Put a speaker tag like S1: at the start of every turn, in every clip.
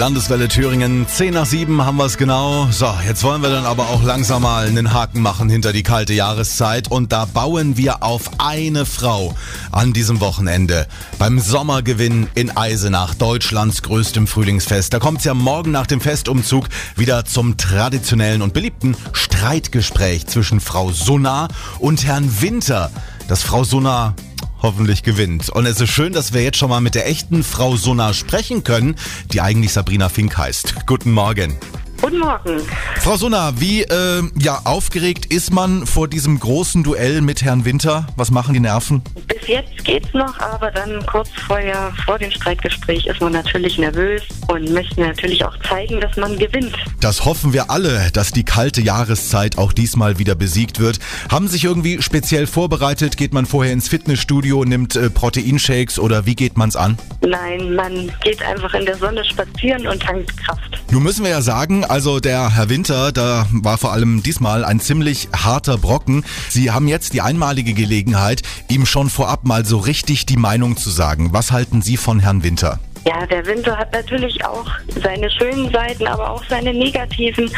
S1: Landeswelle Thüringen, 10 nach 7 haben wir es genau. So, jetzt wollen wir dann aber auch langsam mal einen Haken machen hinter die kalte Jahreszeit. Und da bauen wir auf eine Frau an diesem Wochenende. Beim Sommergewinn in Eisenach, Deutschlands größtem Frühlingsfest. Da kommt es ja morgen nach dem Festumzug wieder zum traditionellen und beliebten Streitgespräch zwischen Frau Sunna und Herrn Winter. Dass Frau Sunna hoffentlich gewinnt. Und es ist schön, dass wir jetzt schon mal mit der echten Frau Sunna sprechen können, die eigentlich Sabrina Fink heißt. Guten Morgen.
S2: Guten Morgen.
S1: Frau Sunna, wie äh, ja, aufgeregt ist man vor diesem großen Duell mit Herrn Winter? Was machen die Nerven?
S2: Bis jetzt geht's noch, aber dann kurz vorher, vor dem Streitgespräch, ist man natürlich nervös und möchte natürlich auch zeigen, dass man gewinnt.
S1: Das hoffen wir alle, dass die kalte Jahreszeit auch diesmal wieder besiegt wird. Haben sich irgendwie speziell vorbereitet? Geht man vorher ins Fitnessstudio, nimmt äh, Proteinshakes oder wie geht man's an?
S2: Nein, man geht einfach in der Sonne spazieren und tankt Kraft.
S1: Nun müssen wir ja sagen, also der Herr Winter, da war vor allem diesmal ein ziemlich harter Brocken. Sie haben jetzt die einmalige Gelegenheit, ihm schon vorab mal so richtig die Meinung zu sagen. Was halten Sie von Herrn Winter?
S2: Ja, der Winter hat natürlich auch seine schönen Seiten, aber auch seine negativen.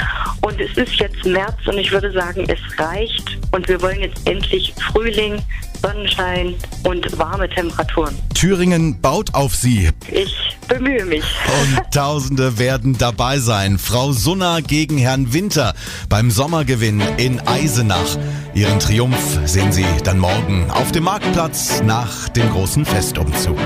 S2: Und es ist jetzt März und ich würde sagen, es reicht. Und wir wollen jetzt endlich Frühling, Sonnenschein und warme Temperaturen.
S1: Thüringen baut auf Sie.
S2: Ich bemühe mich.
S1: Und Tausende werden dabei sein. Frau Sunna gegen Herrn Winter beim Sommergewinn in Eisenach. Ihren Triumph sehen Sie dann morgen auf dem Marktplatz nach dem großen Festumzug.